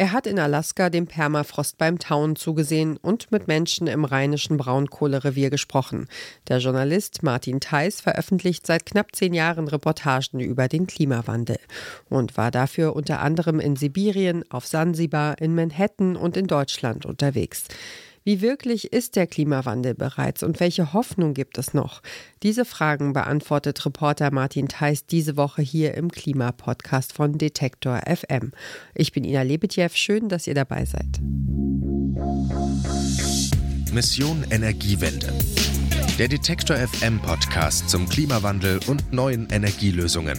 Er hat in Alaska dem Permafrost beim Tauen zugesehen und mit Menschen im rheinischen Braunkohlerevier gesprochen. Der Journalist Martin Theis veröffentlicht seit knapp zehn Jahren Reportagen über den Klimawandel und war dafür unter anderem in Sibirien, auf Sansibar, in Manhattan und in Deutschland unterwegs. Wie wirklich ist der Klimawandel bereits und welche Hoffnung gibt es noch? Diese Fragen beantwortet Reporter Martin Theis diese Woche hier im Klimapodcast von Detektor FM. Ich bin Ina Lebetjew, schön, dass ihr dabei seid. Mission Energiewende. Der Detektor FM Podcast zum Klimawandel und neuen Energielösungen.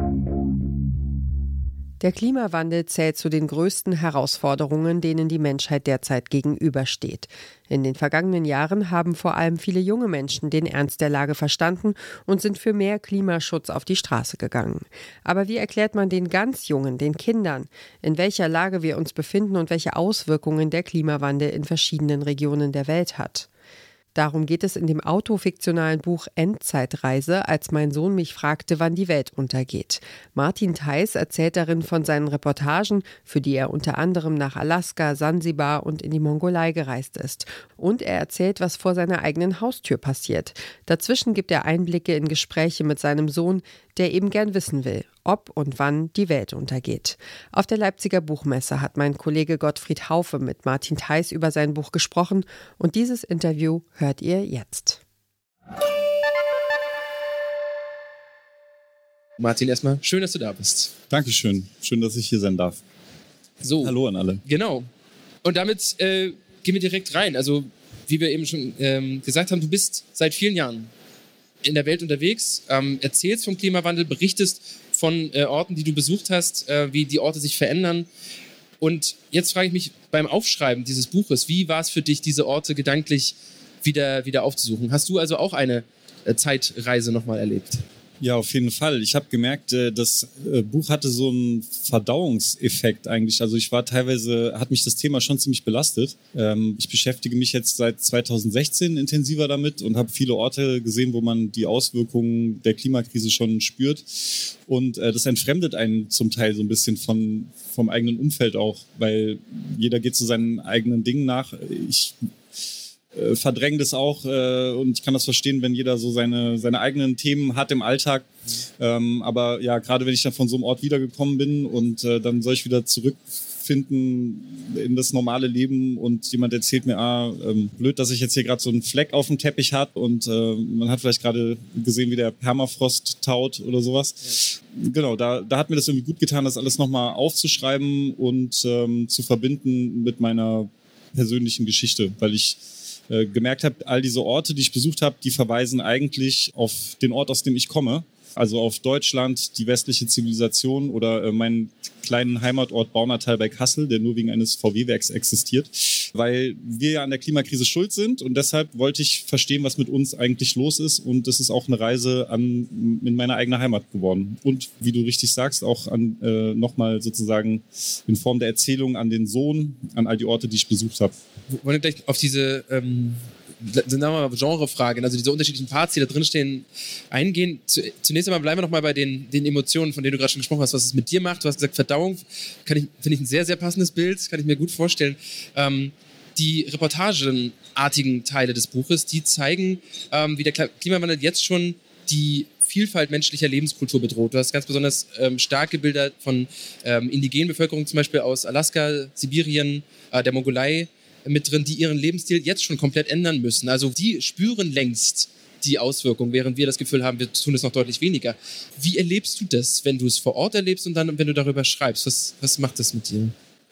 Der Klimawandel zählt zu den größten Herausforderungen, denen die Menschheit derzeit gegenübersteht. In den vergangenen Jahren haben vor allem viele junge Menschen den Ernst der Lage verstanden und sind für mehr Klimaschutz auf die Straße gegangen. Aber wie erklärt man den ganz Jungen, den Kindern, in welcher Lage wir uns befinden und welche Auswirkungen der Klimawandel in verschiedenen Regionen der Welt hat? Darum geht es in dem autofiktionalen Buch Endzeitreise, als mein Sohn mich fragte, wann die Welt untergeht. Martin Theis erzählt darin von seinen Reportagen, für die er unter anderem nach Alaska, Sansibar und in die Mongolei gereist ist. Und er erzählt, was vor seiner eigenen Haustür passiert. Dazwischen gibt er Einblicke in Gespräche mit seinem Sohn, der eben gern wissen will, ob und wann die Welt untergeht. Auf der Leipziger Buchmesse hat mein Kollege Gottfried Haufe mit Martin Theis über sein Buch gesprochen und dieses Interview hört ihr jetzt. Martin, erstmal schön, dass du da bist. Dankeschön. Schön, dass ich hier sein darf. So. Hallo an alle. Genau. Und damit äh, gehen wir direkt rein. Also, wie wir eben schon ähm, gesagt haben, du bist seit vielen Jahren in der Welt unterwegs, ähm, erzählst vom Klimawandel, berichtest von äh, Orten, die du besucht hast, äh, wie die Orte sich verändern. Und jetzt frage ich mich beim Aufschreiben dieses Buches, wie war es für dich, diese Orte gedanklich wieder, wieder aufzusuchen? Hast du also auch eine äh, Zeitreise nochmal erlebt? Ja, auf jeden Fall. Ich habe gemerkt, äh, das äh, Buch hatte so einen Verdauungseffekt eigentlich. Also ich war teilweise, hat mich das Thema schon ziemlich belastet. Ähm, ich beschäftige mich jetzt seit 2016 intensiver damit und habe viele Orte gesehen, wo man die Auswirkungen der Klimakrise schon spürt. Und das entfremdet einen zum Teil so ein bisschen von, vom eigenen Umfeld auch, weil jeder geht zu seinen eigenen Dingen nach. Ich äh, verdränge das auch äh, und ich kann das verstehen, wenn jeder so seine, seine eigenen Themen hat im Alltag. Ähm, aber ja, gerade wenn ich dann von so einem Ort wiedergekommen bin und äh, dann soll ich wieder zurückfinden in das normale Leben und jemand erzählt mir, ah, ähm, blöd, dass ich jetzt hier gerade so einen Fleck auf dem Teppich hat und äh, man hat vielleicht gerade gesehen, wie der Permafrost taut oder sowas. Ja. Genau, da, da hat mir das irgendwie gut getan, das alles nochmal aufzuschreiben und ähm, zu verbinden mit meiner persönlichen Geschichte, weil ich gemerkt habe, all diese Orte, die ich besucht habe, die verweisen eigentlich auf den Ort, aus dem ich komme. Also auf Deutschland, die westliche Zivilisation oder äh, meinen kleinen Heimatort Baunatal bei Kassel, der nur wegen eines VW-Werks existiert, weil wir ja an der Klimakrise schuld sind und deshalb wollte ich verstehen, was mit uns eigentlich los ist und das ist auch eine Reise an in meine eigene Heimat geworden. Und wie du richtig sagst auch an äh, nochmal sozusagen in Form der Erzählung an den Sohn, an all die Orte, die ich besucht habe. Wollen wir gleich auf diese ähm, Genrefragen, also diese unterschiedlichen Parts, die da drin stehen, eingehen. Zunächst einmal bleiben wir nochmal bei den, den Emotionen, von denen du gerade schon gesprochen hast, was es mit dir macht. Du hast gesagt, Verdauung, finde ich ein sehr, sehr passendes Bild, kann ich mir gut vorstellen. Ähm, die reportagenartigen Teile des Buches, die zeigen, ähm, wie der Klimawandel jetzt schon die Vielfalt menschlicher Lebenskultur bedroht. Du hast ganz besonders ähm, starke Bilder von ähm, indigenen Bevölkerungen, zum Beispiel aus Alaska, Sibirien, äh, der Mongolei, mit drin, die ihren Lebensstil jetzt schon komplett ändern müssen. Also die spüren längst die Auswirkungen, während wir das Gefühl haben, wir tun es noch deutlich weniger. Wie erlebst du das, wenn du es vor Ort erlebst und dann, wenn du darüber schreibst? Was, was macht das mit dir?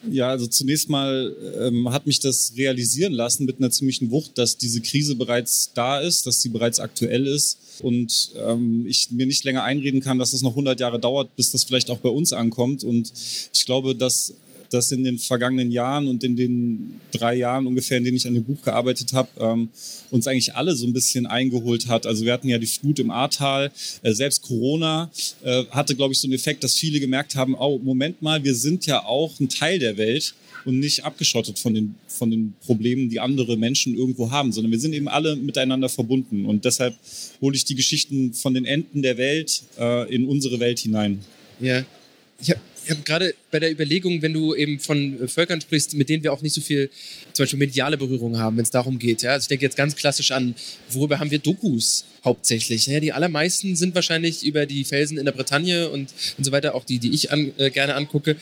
Ja, also zunächst mal ähm, hat mich das realisieren lassen mit einer ziemlichen Wucht, dass diese Krise bereits da ist, dass sie bereits aktuell ist und ähm, ich mir nicht länger einreden kann, dass es noch 100 Jahre dauert, bis das vielleicht auch bei uns ankommt. Und ich glaube, dass das in den vergangenen Jahren und in den drei Jahren ungefähr, in denen ich an dem Buch gearbeitet habe, ähm, uns eigentlich alle so ein bisschen eingeholt hat. Also wir hatten ja die Flut im Ahrtal, äh, selbst Corona äh, hatte, glaube ich, so einen Effekt, dass viele gemerkt haben, oh, Moment mal, wir sind ja auch ein Teil der Welt und nicht abgeschottet von den, von den Problemen, die andere Menschen irgendwo haben, sondern wir sind eben alle miteinander verbunden. Und deshalb hole ich die Geschichten von den Enden der Welt äh, in unsere Welt hinein. Ja. Ich habe ich habe gerade bei der Überlegung, wenn du eben von Völkern sprichst, mit denen wir auch nicht so viel zum Beispiel mediale Berührung haben, wenn es darum geht. Ja? Also ich denke jetzt ganz klassisch an, worüber haben wir Dokus hauptsächlich? Ja, die allermeisten sind wahrscheinlich über die Felsen in der Bretagne und, und so weiter, auch die, die ich an, äh, gerne angucke.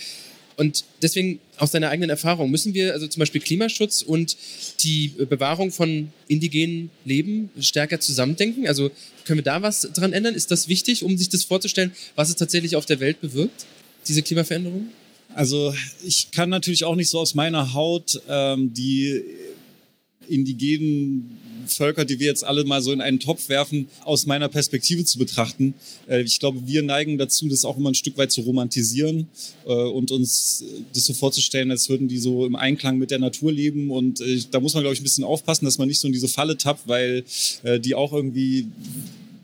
Und deswegen aus deiner eigenen Erfahrung müssen wir also zum Beispiel Klimaschutz und die Bewahrung von indigenen Leben stärker zusammendenken. Also können wir da was dran ändern? Ist das wichtig, um sich das vorzustellen, was es tatsächlich auf der Welt bewirkt? Diese Klimaveränderung? Also ich kann natürlich auch nicht so aus meiner Haut ähm, die indigenen Völker, die wir jetzt alle mal so in einen Topf werfen, aus meiner Perspektive zu betrachten. Äh, ich glaube, wir neigen dazu, das auch immer ein Stück weit zu romantisieren äh, und uns das so vorzustellen, als würden die so im Einklang mit der Natur leben. Und äh, da muss man, glaube ich, ein bisschen aufpassen, dass man nicht so in diese Falle tappt, weil äh, die auch irgendwie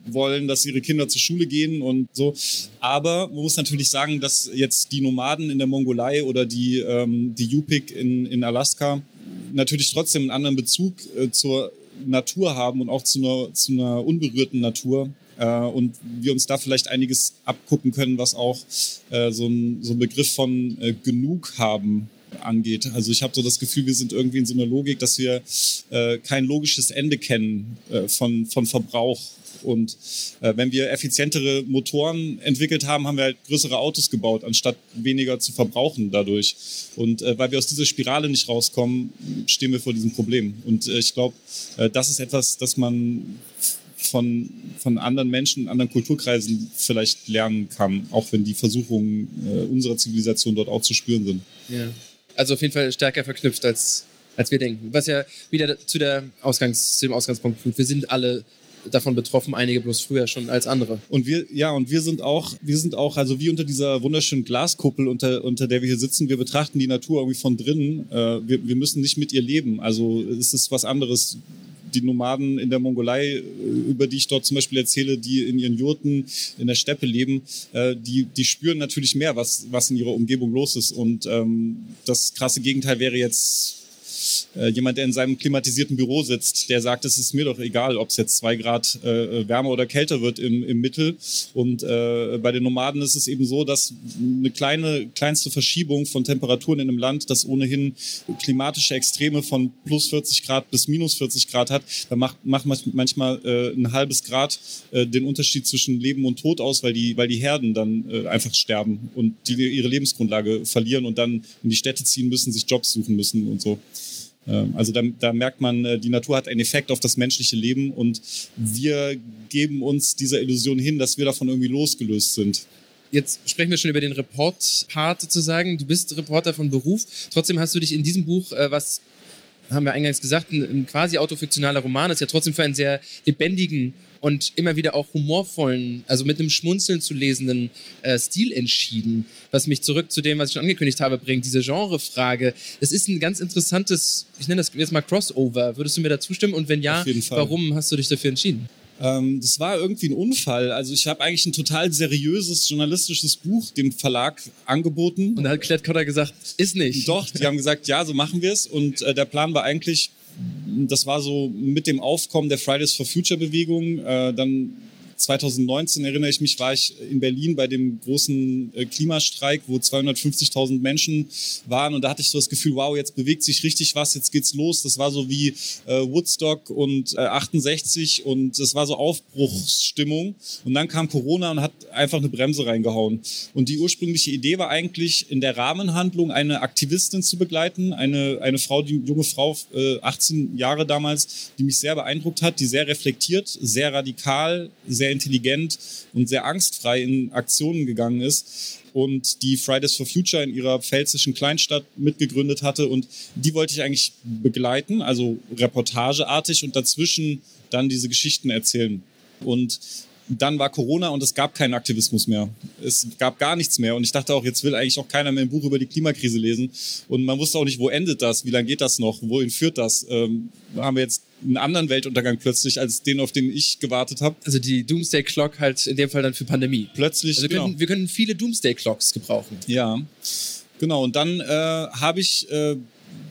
wollen, dass ihre Kinder zur Schule gehen und so. Aber man muss natürlich sagen, dass jetzt die Nomaden in der Mongolei oder die, ähm, die Yupik in, in Alaska natürlich trotzdem einen anderen Bezug äh, zur Natur haben und auch zu einer, zu einer unberührten Natur. Äh, und wir uns da vielleicht einiges abgucken können, was auch äh, so, ein, so ein Begriff von äh, genug haben angeht. Also ich habe so das Gefühl, wir sind irgendwie in so einer Logik, dass wir äh, kein logisches Ende kennen äh, von, von Verbrauch und äh, wenn wir effizientere Motoren entwickelt haben, haben wir halt größere Autos gebaut, anstatt weniger zu verbrauchen dadurch. Und äh, weil wir aus dieser Spirale nicht rauskommen, stehen wir vor diesem Problem. Und äh, ich glaube, äh, das ist etwas, das man von, von anderen Menschen, anderen Kulturkreisen vielleicht lernen kann, auch wenn die Versuchungen äh, unserer Zivilisation dort auch zu spüren sind. Ja. Also auf jeden Fall stärker verknüpft als als wir denken. Was ja wieder zu, der Ausgangs-, zu dem Ausgangspunkt führt. Wir sind alle davon betroffen, einige bloß früher schon als andere. Und wir, ja, und wir sind auch, wir sind auch, also wie unter dieser wunderschönen Glaskuppel, unter, unter der wir hier sitzen, wir betrachten die Natur irgendwie von drinnen. Äh, wir, wir müssen nicht mit ihr leben. Also es ist was anderes die Nomaden in der Mongolei, äh, über die ich dort zum Beispiel erzähle, die in ihren Jurten in der Steppe leben, äh, die, die spüren natürlich mehr, was, was in ihrer Umgebung los ist. Und ähm, das krasse Gegenteil wäre jetzt äh, jemand, der in seinem klimatisierten Büro sitzt, der sagt, es ist mir doch egal, ob es jetzt zwei Grad äh, wärmer oder kälter wird im, im Mittel. Und äh, bei den Nomaden ist es eben so, dass eine kleine, kleinste Verschiebung von Temperaturen in einem Land, das ohnehin klimatische Extreme von plus 40 Grad bis minus 40 Grad hat, da macht, macht manchmal äh, ein halbes Grad äh, den Unterschied zwischen Leben und Tod aus, weil die, weil die Herden dann äh, einfach sterben und die ihre Lebensgrundlage verlieren und dann in die Städte ziehen müssen, sich Jobs suchen müssen und so. Ähm, also da, da merkt man, äh, die Natur hat einen Effekt auf das menschliche Leben und wir geben uns dieser Illusion hin, dass wir davon irgendwie losgelöst sind. Jetzt sprechen wir schon über den Report-Part sozusagen. Du bist Reporter von Beruf. Trotzdem hast du dich in diesem Buch, äh, was haben wir eingangs gesagt, ein, ein quasi autofiktionaler Roman ist ja trotzdem für einen sehr lebendigen und immer wieder auch humorvollen, also mit einem Schmunzeln zu lesenden äh, Stil entschieden, was mich zurück zu dem, was ich schon angekündigt habe, bringt, diese Genrefrage. Das ist ein ganz interessantes, ich nenne das jetzt mal Crossover. Würdest du mir da zustimmen? Und wenn ja, warum hast du dich dafür entschieden? Ähm, das war irgendwie ein Unfall. Also ich habe eigentlich ein total seriöses journalistisches Buch dem Verlag angeboten. Und dann hat Klett Cotter gesagt, ist nicht. Doch, die haben gesagt, ja, so machen wir es. Und äh, der Plan war eigentlich, das war so mit dem Aufkommen der Fridays for Future Bewegung, äh, dann 2019 erinnere ich mich, war ich in Berlin bei dem großen äh, Klimastreik, wo 250.000 Menschen waren und da hatte ich so das Gefühl, wow, jetzt bewegt sich richtig was, jetzt geht's los. Das war so wie äh, Woodstock und äh, 68 und es war so Aufbruchsstimmung und dann kam Corona und hat einfach eine Bremse reingehauen. Und die ursprüngliche Idee war eigentlich in der Rahmenhandlung eine Aktivistin zu begleiten, eine, eine Frau, die junge Frau, äh, 18 Jahre damals, die mich sehr beeindruckt hat, die sehr reflektiert, sehr radikal, sehr intelligent und sehr angstfrei in Aktionen gegangen ist und die Fridays for Future in ihrer pfälzischen Kleinstadt mitgegründet hatte. Und die wollte ich eigentlich begleiten, also reportageartig und dazwischen dann diese Geschichten erzählen. Und dann war Corona und es gab keinen Aktivismus mehr. Es gab gar nichts mehr. Und ich dachte auch, jetzt will eigentlich auch keiner mehr ein Buch über die Klimakrise lesen. Und man wusste auch nicht, wo endet das, wie lange geht das noch, wohin führt das. Ähm, haben wir jetzt einen anderen Weltuntergang plötzlich als den, auf den ich gewartet habe. Also die Doomsday Clock halt in dem Fall dann für Pandemie. Plötzlich. Also wir, genau. können, wir können viele Doomsday Clocks gebrauchen. Ja. Genau, und dann äh, habe ich äh,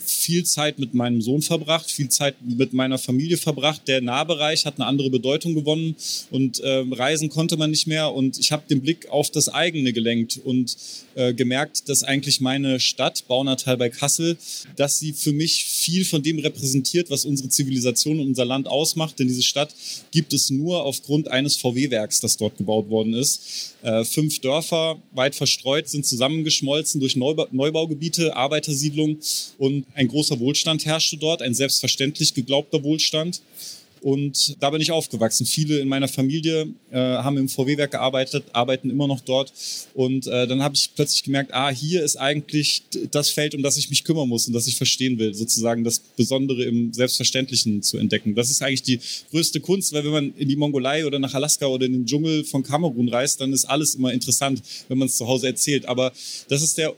viel Zeit mit meinem Sohn verbracht, viel Zeit mit meiner Familie verbracht. Der Nahbereich hat eine andere Bedeutung gewonnen und äh, reisen konnte man nicht mehr. Und ich habe den Blick auf das eigene gelenkt und äh, gemerkt, dass eigentlich meine Stadt, Baunatal bei Kassel, dass sie für mich viel von dem repräsentiert, was unsere Zivilisation und unser Land ausmacht. Denn diese Stadt gibt es nur aufgrund eines VW-Werks, das dort gebaut worden ist. Äh, fünf Dörfer, weit verstreut, sind zusammengeschmolzen durch Neubau Neubaugebiete, Arbeitersiedlungen und ein großer Wohlstand herrschte dort, ein selbstverständlich geglaubter Wohlstand. Und da bin ich aufgewachsen. Viele in meiner Familie äh, haben im VW-Werk gearbeitet, arbeiten immer noch dort. Und äh, dann habe ich plötzlich gemerkt, ah, hier ist eigentlich das Feld, um das ich mich kümmern muss und das ich verstehen will, sozusagen das Besondere im Selbstverständlichen zu entdecken. Das ist eigentlich die größte Kunst, weil wenn man in die Mongolei oder nach Alaska oder in den Dschungel von Kamerun reist, dann ist alles immer interessant, wenn man es zu Hause erzählt. Aber das ist der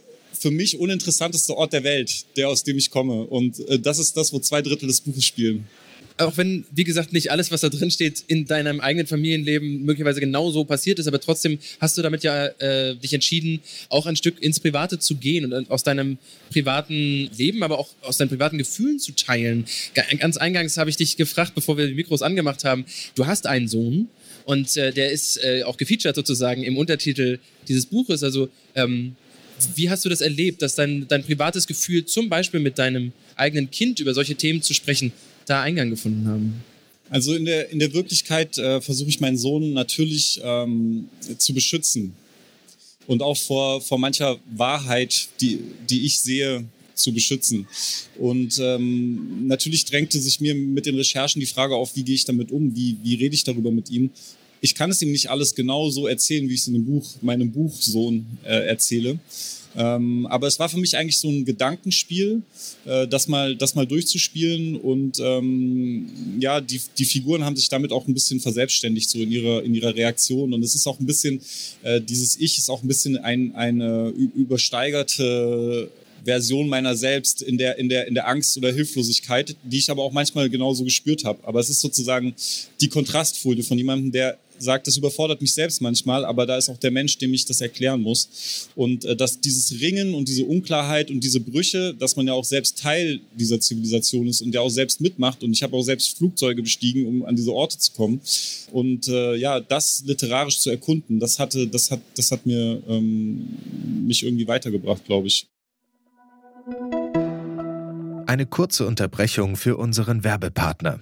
für mich uninteressanteste Ort der Welt, der aus dem ich komme. Und äh, das ist das, wo zwei Drittel des Buches spielen auch wenn, wie gesagt, nicht alles, was da drin steht, in deinem eigenen Familienleben möglicherweise genau so passiert ist, aber trotzdem hast du damit ja äh, dich entschieden, auch ein Stück ins Private zu gehen und aus deinem privaten Leben, aber auch aus deinen privaten Gefühlen zu teilen. Ganz eingangs habe ich dich gefragt, bevor wir die Mikros angemacht haben, du hast einen Sohn und äh, der ist äh, auch gefeatured sozusagen im Untertitel dieses Buches. Also ähm, wie hast du das erlebt, dass dein, dein privates Gefühl zum Beispiel mit deinem eigenen Kind über solche Themen zu sprechen, da Eingang gefunden haben? Also in der, in der Wirklichkeit äh, versuche ich meinen Sohn natürlich ähm, zu beschützen und auch vor, vor mancher Wahrheit, die, die ich sehe, zu beschützen. Und ähm, natürlich drängte sich mir mit den Recherchen die Frage auf, wie gehe ich damit um, wie, wie rede ich darüber mit ihm. Ich kann es ihm nicht alles genau so erzählen, wie ich es in dem Buch, meinem Buchsohn äh, erzähle. Ähm, aber es war für mich eigentlich so ein Gedankenspiel, äh, das, mal, das mal durchzuspielen. Und ähm, ja, die, die Figuren haben sich damit auch ein bisschen verselbstständigt, so in ihrer, in ihrer Reaktion. Und es ist auch ein bisschen, äh, dieses Ich ist auch ein bisschen ein, eine übersteigerte Version meiner selbst in der, in der, in der Angst oder Hilflosigkeit, die ich aber auch manchmal genauso gespürt habe. Aber es ist sozusagen die Kontrastfolie von jemandem, der sagt, das überfordert mich selbst manchmal, aber da ist auch der Mensch, dem ich das erklären muss. Und äh, dass dieses Ringen und diese Unklarheit und diese Brüche, dass man ja auch selbst Teil dieser Zivilisation ist und ja auch selbst mitmacht. Und ich habe auch selbst Flugzeuge bestiegen, um an diese Orte zu kommen. Und äh, ja, das literarisch zu erkunden, das hatte, das hat, das hat mir ähm, mich irgendwie weitergebracht, glaube ich. Eine kurze Unterbrechung für unseren Werbepartner.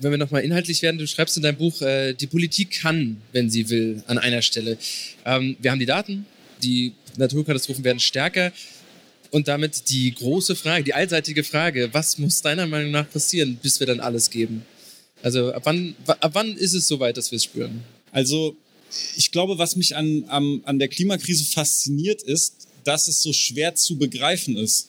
wenn wir nochmal inhaltlich werden, du schreibst in deinem Buch, äh, die Politik kann, wenn sie will, an einer Stelle. Ähm, wir haben die Daten, die Naturkatastrophen werden stärker. Und damit die große Frage, die allseitige Frage, was muss deiner Meinung nach passieren, bis wir dann alles geben? Also ab wann, ab wann ist es soweit, dass wir es spüren? Also ich glaube, was mich an, an, an der Klimakrise fasziniert, ist, dass es so schwer zu begreifen ist.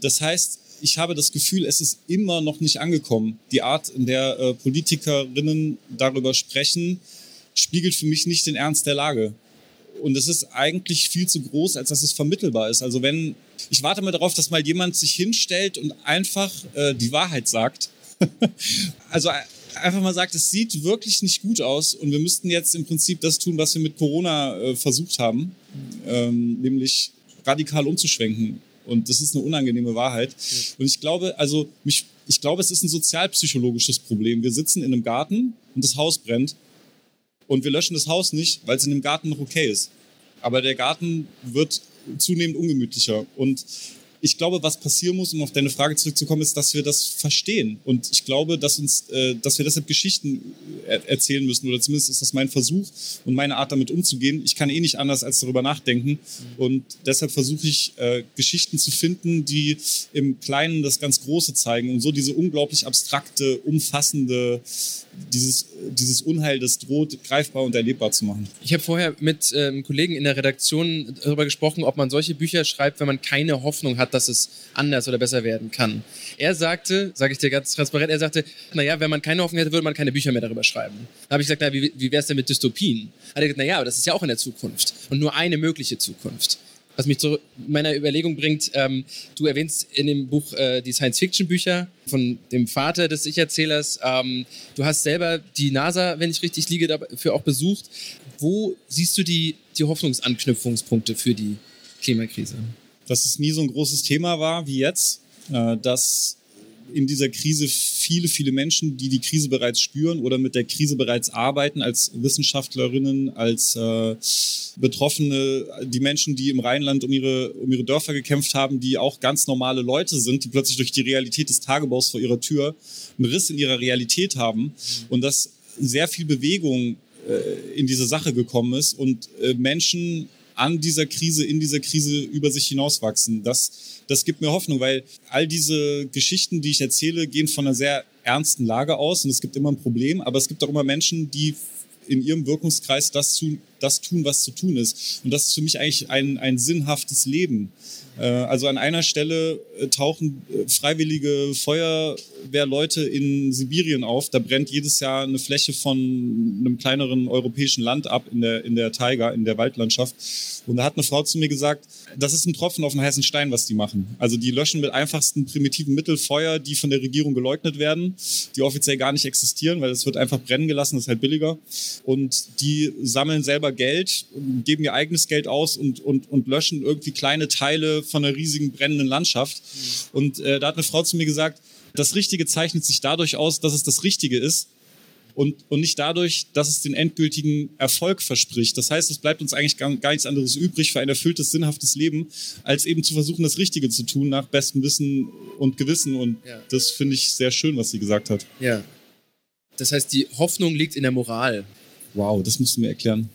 Das heißt, ich habe das Gefühl, es ist immer noch nicht angekommen. Die Art, in der äh, Politikerinnen darüber sprechen, spiegelt für mich nicht den Ernst der Lage. Und es ist eigentlich viel zu groß, als dass es vermittelbar ist. Also wenn, ich warte mal darauf, dass mal jemand sich hinstellt und einfach äh, die Wahrheit sagt. also einfach mal sagt, es sieht wirklich nicht gut aus und wir müssten jetzt im Prinzip das tun, was wir mit Corona äh, versucht haben, ähm, nämlich radikal umzuschwenken. Und das ist eine unangenehme Wahrheit. Und ich glaube, also mich, ich glaube, es ist ein sozialpsychologisches Problem. Wir sitzen in einem Garten und das Haus brennt und wir löschen das Haus nicht, weil es in dem Garten noch okay ist. Aber der Garten wird zunehmend ungemütlicher. Und ich glaube, was passieren muss, um auf deine Frage zurückzukommen, ist, dass wir das verstehen. Und ich glaube, dass uns, äh, dass wir deshalb Geschichten er erzählen müssen. Oder zumindest ist das mein Versuch und meine Art, damit umzugehen. Ich kann eh nicht anders als darüber nachdenken. Und deshalb versuche ich, äh, Geschichten zu finden, die im Kleinen das ganz Große zeigen und so diese unglaublich abstrakte, umfassende, dieses, dieses Unheil, das droht, greifbar und erlebbar zu machen. Ich habe vorher mit ähm, Kollegen in der Redaktion darüber gesprochen, ob man solche Bücher schreibt, wenn man keine Hoffnung hat, dass es anders oder besser werden kann. Er sagte, sage ich dir ganz transparent, er sagte, naja, wenn man keine Hoffnung hätte, würde man keine Bücher mehr darüber schreiben. Da habe ich gesagt, na, wie, wie wäre es denn mit Dystopien? Hat er gesagt, naja, aber das ist ja auch in der Zukunft und nur eine mögliche Zukunft was mich zu meiner Überlegung bringt, ähm, du erwähnst in dem Buch äh, die Science-Fiction-Bücher von dem Vater des Ich-Erzählers. Ähm, du hast selber die NASA, wenn ich richtig liege, dafür auch besucht. Wo siehst du die, die Hoffnungsanknüpfungspunkte für die Klimakrise? Dass es nie so ein großes Thema war wie jetzt, äh, dass in dieser Krise viele, viele Menschen, die die Krise bereits spüren oder mit der Krise bereits arbeiten, als Wissenschaftlerinnen, als äh, Betroffene, die Menschen, die im Rheinland um ihre, um ihre Dörfer gekämpft haben, die auch ganz normale Leute sind, die plötzlich durch die Realität des Tagebaus vor ihrer Tür einen Riss in ihrer Realität haben und dass sehr viel Bewegung äh, in diese Sache gekommen ist und Menschen an dieser Krise, in dieser Krise über sich hinauswachsen. Das, das gibt mir Hoffnung, weil all diese Geschichten, die ich erzähle, gehen von einer sehr ernsten Lage aus und es gibt immer ein Problem, aber es gibt auch immer Menschen, die in ihrem Wirkungskreis das, zu, das tun, was zu tun ist. Und das ist für mich eigentlich ein, ein sinnhaftes Leben. Äh, also an einer Stelle äh, tauchen äh, freiwillige Feuerwehrleute in Sibirien auf. Da brennt jedes Jahr eine Fläche von einem kleineren europäischen Land ab in der, in der Taiga, in der Waldlandschaft. Und da hat eine Frau zu mir gesagt, das ist ein Tropfen auf einen heißen Stein, was die machen. Also die löschen mit einfachsten primitiven Mitteln Feuer, die von der Regierung geleugnet werden, die offiziell gar nicht existieren, weil es wird einfach brennen gelassen, das ist halt billiger. Und die sammeln selber Geld, geben ihr eigenes Geld aus und, und, und löschen irgendwie kleine Teile von einer riesigen brennenden Landschaft. Und äh, da hat eine Frau zu mir gesagt, das Richtige zeichnet sich dadurch aus, dass es das Richtige ist und, und nicht dadurch, dass es den endgültigen Erfolg verspricht. Das heißt, es bleibt uns eigentlich gar, gar nichts anderes übrig für ein erfülltes, sinnhaftes Leben, als eben zu versuchen, das Richtige zu tun nach bestem Wissen und Gewissen. Und ja. das finde ich sehr schön, was sie gesagt hat. Ja. Das heißt, die Hoffnung liegt in der Moral. Wow, das musst du mir erklären.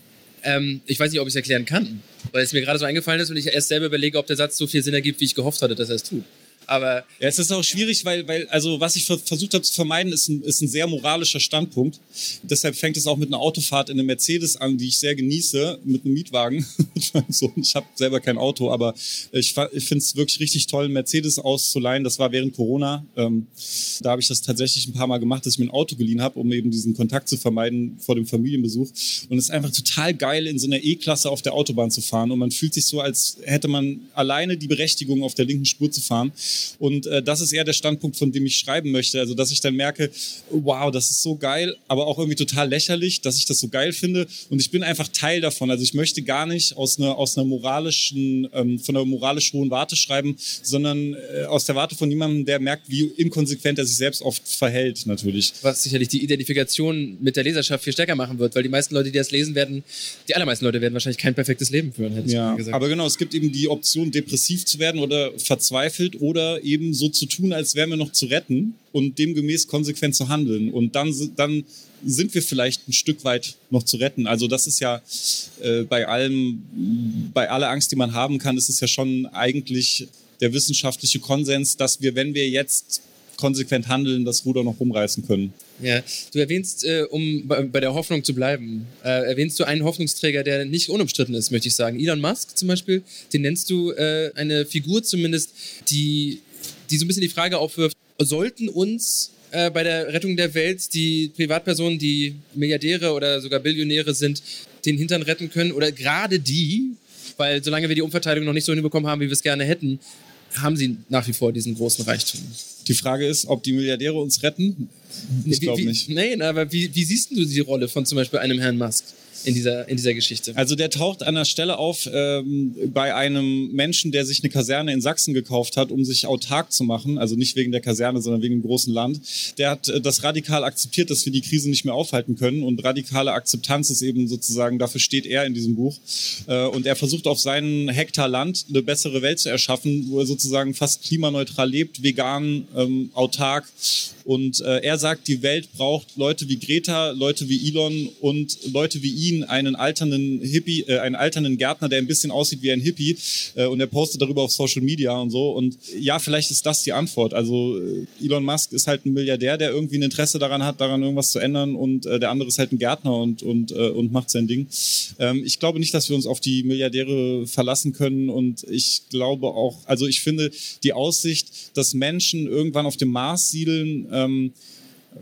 Ähm, ich weiß nicht, ob ich es erklären kann, weil es mir gerade so eingefallen ist und ich erst selber überlege, ob der Satz so viel Sinn ergibt, wie ich gehofft hatte, dass er es tut. Aber ja, es ist auch schwierig, weil, weil also was ich versucht habe zu vermeiden, ist ein, ist ein sehr moralischer Standpunkt. Deshalb fängt es auch mit einer Autofahrt in einem Mercedes an, die ich sehr genieße, mit einem Mietwagen. so, ich habe selber kein Auto, aber ich, ich finde es wirklich richtig toll, einen Mercedes auszuleihen. Das war während Corona. Ähm, da habe ich das tatsächlich ein paar Mal gemacht, dass ich mir ein Auto geliehen habe, um eben diesen Kontakt zu vermeiden vor dem Familienbesuch. Und es ist einfach total geil, in so einer E-Klasse auf der Autobahn zu fahren. Und man fühlt sich so, als hätte man alleine die Berechtigung, auf der linken Spur zu fahren. Und äh, das ist eher der Standpunkt, von dem ich schreiben möchte. Also, dass ich dann merke, wow, das ist so geil, aber auch irgendwie total lächerlich, dass ich das so geil finde. Und ich bin einfach Teil davon. Also ich möchte gar nicht aus einer, aus einer moralischen, ähm, von einer moralisch hohen Warte schreiben, sondern äh, aus der Warte von jemandem, der merkt, wie inkonsequent er sich selbst oft verhält, natürlich. Was sicherlich die Identifikation mit der Leserschaft viel stärker machen wird, weil die meisten Leute, die das lesen werden, die allermeisten Leute werden wahrscheinlich kein perfektes Leben führen, hätte ja, ich gesagt. Aber genau, es gibt eben die Option, depressiv zu werden oder verzweifelt oder oder eben so zu tun, als wären wir noch zu retten und demgemäß konsequent zu handeln. Und dann, dann sind wir vielleicht ein Stück weit noch zu retten. Also das ist ja äh, bei allem, bei aller Angst, die man haben kann, ist es ja schon eigentlich der wissenschaftliche Konsens, dass wir, wenn wir jetzt konsequent handeln, das Ruder noch rumreißen können. Ja, du erwähnst, äh, um bei, der Hoffnung zu bleiben, äh, erwähnst du einen Hoffnungsträger, der nicht unumstritten ist, möchte ich sagen. Elon Musk zum Beispiel, den nennst du äh, eine Figur zumindest, die, die so ein bisschen die Frage aufwirft, sollten uns äh, bei der Rettung der Welt die Privatpersonen, die Milliardäre oder sogar Billionäre sind, den Hintern retten können oder gerade die, weil solange wir die Umverteilung noch nicht so hinbekommen haben, wie wir es gerne hätten, haben sie nach wie vor diesen großen Reichtum. Die Frage ist, ob die Milliardäre uns retten. Ich glaube nicht. Nein, aber wie, wie siehst du die Rolle von zum Beispiel einem Herrn Musk? In dieser, in dieser Geschichte. Also der taucht an der Stelle auf ähm, bei einem Menschen, der sich eine Kaserne in Sachsen gekauft hat, um sich autark zu machen. Also nicht wegen der Kaserne, sondern wegen dem großen Land. Der hat äh, das radikal akzeptiert, dass wir die Krise nicht mehr aufhalten können. Und radikale Akzeptanz ist eben sozusagen, dafür steht er in diesem Buch. Äh, und er versucht auf seinen Hektar Land eine bessere Welt zu erschaffen, wo er sozusagen fast klimaneutral lebt, vegan, ähm, autark Und äh, er sagt, die Welt braucht Leute wie Greta, Leute wie Elon und Leute wie ihn, einen alternden Hippie, äh, einen alternden Gärtner, der ein bisschen aussieht wie ein Hippie. Äh, und er postet darüber auf Social Media und so. Und ja, vielleicht ist das die Antwort. Also äh, Elon Musk ist halt ein Milliardär, der irgendwie ein Interesse daran hat, daran irgendwas zu ändern. Und äh, der andere ist halt ein Gärtner und, und, äh, und macht sein Ding. Ähm, ich glaube nicht, dass wir uns auf die Milliardäre verlassen können. Und ich glaube auch, also ich finde die Aussicht, dass Menschen irgendwann auf dem Mars siedeln, ähm,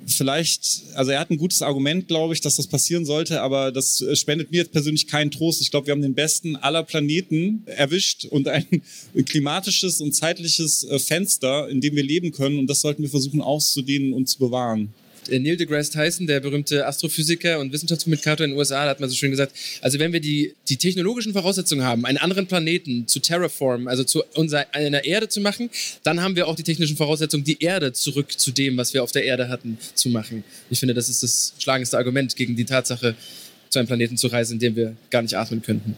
vielleicht, also er hat ein gutes Argument, glaube ich, dass das passieren sollte, aber das äh, spendet mir jetzt persönlich keinen Trost. Ich glaube, wir haben den besten aller Planeten erwischt und ein klimatisches und zeitliches äh, Fenster, in dem wir leben können und das sollten wir versuchen auszudehnen und zu bewahren. Äh, Neil deGrasse Tyson, der berühmte Astrophysiker und Wissenschaftskommunikator in den USA, hat mal so schön gesagt, also wenn wir die, die technologischen Voraussetzungen haben, einen anderen Planeten zu terraformen, also zu unserer, einer Erde zu machen, dann haben wir auch die technischen Voraussetzungen, die Erde zurück zu dem, was wir auf der Erde hatten, zu machen. Ich finde, das ist das schlagendste Argument gegen die Tatsache, zu einem Planeten zu reisen, in dem wir gar nicht atmen könnten.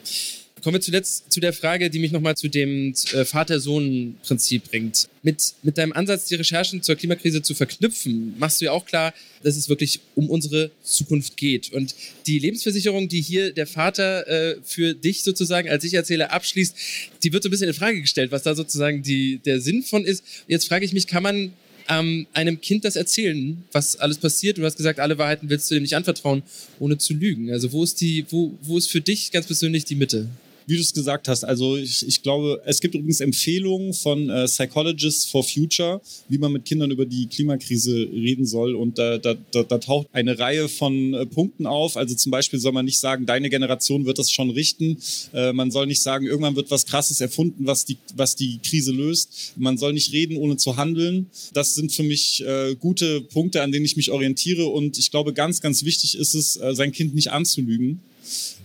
Kommen wir zuletzt zu der Frage, die mich nochmal zu dem äh, Vater-Sohn-Prinzip bringt. Mit, mit deinem Ansatz, die Recherchen zur Klimakrise zu verknüpfen, machst du ja auch klar, dass es wirklich um unsere Zukunft geht. Und die Lebensversicherung, die hier der Vater äh, für dich sozusagen als Ich-Erzähler abschließt, die wird so ein bisschen in Frage gestellt, was da sozusagen die, der Sinn von ist. Jetzt frage ich mich, kann man ähm, einem Kind das erzählen, was alles passiert. Du hast gesagt, alle Wahrheiten willst du dem nicht anvertrauen, ohne zu lügen. Also wo ist die, wo, wo ist für dich ganz persönlich die Mitte? Wie du es gesagt hast, also ich, ich glaube, es gibt übrigens Empfehlungen von äh, Psychologists for Future, wie man mit Kindern über die Klimakrise reden soll. Und da, da, da, da taucht eine Reihe von äh, Punkten auf. Also zum Beispiel soll man nicht sagen, deine Generation wird das schon richten. Äh, man soll nicht sagen, irgendwann wird was Krasses erfunden, was die, was die Krise löst. Man soll nicht reden, ohne zu handeln. Das sind für mich äh, gute Punkte, an denen ich mich orientiere. Und ich glaube, ganz, ganz wichtig ist es, äh, sein Kind nicht anzulügen.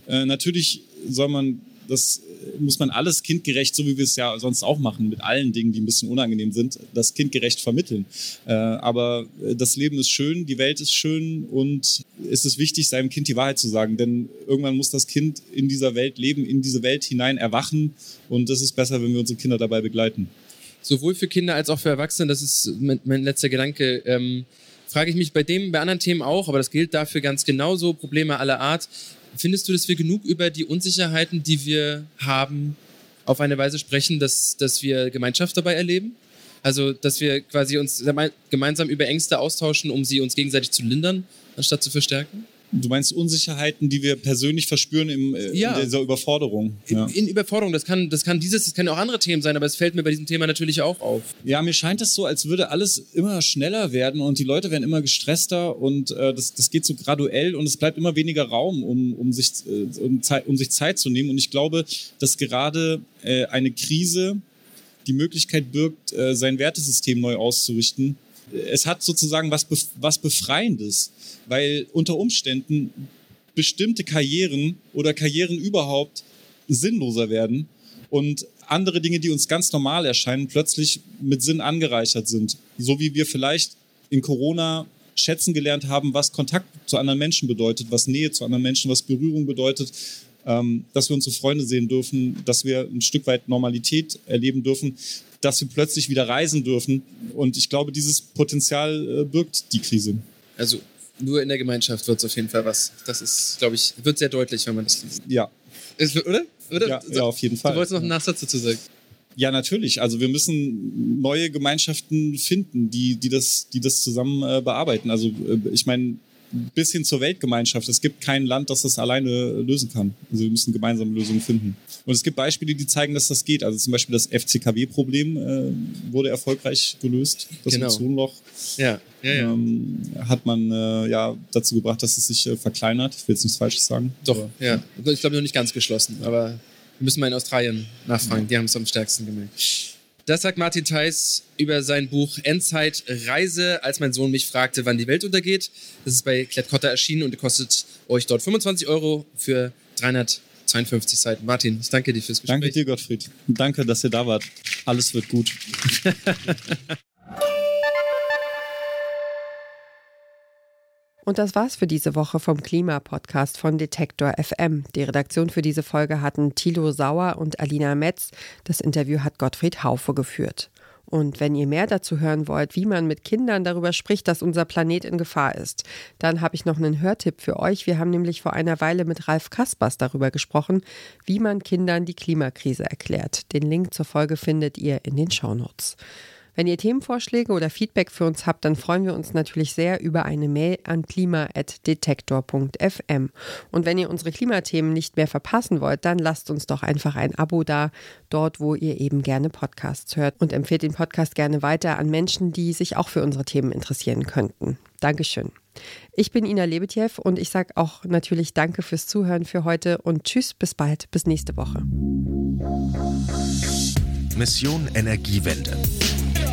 Äh, natürlich soll man das muss man alles kindgerecht, so wie wir es ja sonst auch machen, mit allen Dingen, die ein bisschen unangenehm sind, das kindgerecht vermitteln. Äh, aber äh, das Leben ist schön, die Welt ist schön und es ist wichtig, seinem Kind die Wahrheit zu sagen, denn irgendwann muss das Kind in dieser Welt leben, in diese Welt hinein erwachen und das ist besser, wenn wir unsere Kinder dabei begleiten. Sowohl für Kinder als auch für Erwachsene, das ist mein, mein letzter Gedanke. Ähm frage ich mich bei dem, bei anderen Themen auch, aber das gilt dafür ganz genauso, Probleme aller Art. Findest du, dass wir genug über die Unsicherheiten, die wir haben, auf eine Weise sprechen, dass, dass wir Gemeinschaft dabei erleben? Also, dass wir quasi uns gemeinsam über Ängste austauschen, um sie uns gegenseitig zu lindern, anstatt zu verstärken? Du meinst Unsicherheiten, die wir persönlich verspüren im, äh, ja. in dieser Überforderung? Ja. In, in, Überforderung. Das kann, das kann dieses, das können auch andere Themen sein, aber es fällt mir bei diesem Thema natürlich auch auf. Ja, mir scheint es so, als würde alles immer schneller werden und die Leute werden immer gestresster und äh, das, das geht so graduell und es bleibt immer weniger Raum, um, um, sich, äh, um, Zeit, um sich Zeit zu nehmen. Und ich glaube, dass gerade äh, eine Krise die Möglichkeit birgt, äh, sein Wertesystem neu auszurichten es hat sozusagen was, was Befreiendes, weil unter Umständen bestimmte Karrieren oder Karrieren überhaupt sinnloser werden und andere Dinge, die uns ganz normal erscheinen, plötzlich mit Sinn angereichert sind. So wie wir vielleicht in Corona schätzen gelernt haben, was Kontakt zu anderen Menschen bedeutet, was Nähe zu anderen Menschen, was Berührung bedeutet, ähm, dass wir unsere Freunde sehen dürfen, dass wir ein Stück weit Normalität erleben dürfen dass wir plötzlich wieder reisen dürfen. Und ich glaube, dieses Potenzial äh, birgt die Krise. Also nur in der Gemeinschaft wird es auf jeden Fall was. Das ist, glaube ich, wird sehr deutlich, wenn man das liest. Ja. Ist, oder? oder? Ja, ja, auf jeden Fall. Du wolltest noch einen Nachsatz dazu sagen. Ja, natürlich. Also wir müssen neue Gemeinschaften finden, die, die, das, die das zusammen äh, bearbeiten. Also äh, ich meine, bis hin zur Weltgemeinschaft. Es gibt kein Land, das das alleine lösen kann. Also wir müssen gemeinsame Lösungen finden. Und es gibt Beispiele, die zeigen, dass das geht. Also zum Beispiel das FCKW-Problem äh, wurde erfolgreich gelöst. Das genau. Ozonloch ja. Ja, ja. Ähm, hat man äh, ja dazu gebracht, dass es sich äh, verkleinert. Ich will jetzt nichts Falsches sagen. Doch, aber, ja. Ich glaube noch nicht ganz geschlossen, aber wir müssen mal in Australien nachfragen. Die haben es am stärksten gemerkt. Das sagt Martin Theis über sein Buch Endzeit Reise, als mein Sohn mich fragte, wann die Welt untergeht. Das ist bei Klett-Cotta erschienen und kostet euch dort 25 Euro für 352 Seiten. Martin, ich danke dir fürs Gespräch. Danke dir, Gottfried. Danke, dass ihr da wart. Alles wird gut. Und das war's für diese Woche vom Klimapodcast von Detektor FM. Die Redaktion für diese Folge hatten Thilo Sauer und Alina Metz. Das Interview hat Gottfried Haufe geführt. Und wenn ihr mehr dazu hören wollt, wie man mit Kindern darüber spricht, dass unser Planet in Gefahr ist, dann habe ich noch einen Hörtipp für euch. Wir haben nämlich vor einer Weile mit Ralf Kaspers darüber gesprochen, wie man Kindern die Klimakrise erklärt. Den Link zur Folge findet ihr in den Shownotes. Wenn ihr Themenvorschläge oder Feedback für uns habt, dann freuen wir uns natürlich sehr über eine Mail an klima.detektor.fm. Und wenn ihr unsere Klimathemen nicht mehr verpassen wollt, dann lasst uns doch einfach ein Abo da, dort wo ihr eben gerne Podcasts hört und empfehlt den Podcast gerne weiter an Menschen, die sich auch für unsere Themen interessieren könnten. Dankeschön. Ich bin Ina Lebetjew und ich sage auch natürlich Danke fürs Zuhören für heute und Tschüss, bis bald, bis nächste Woche. Mission Energiewende.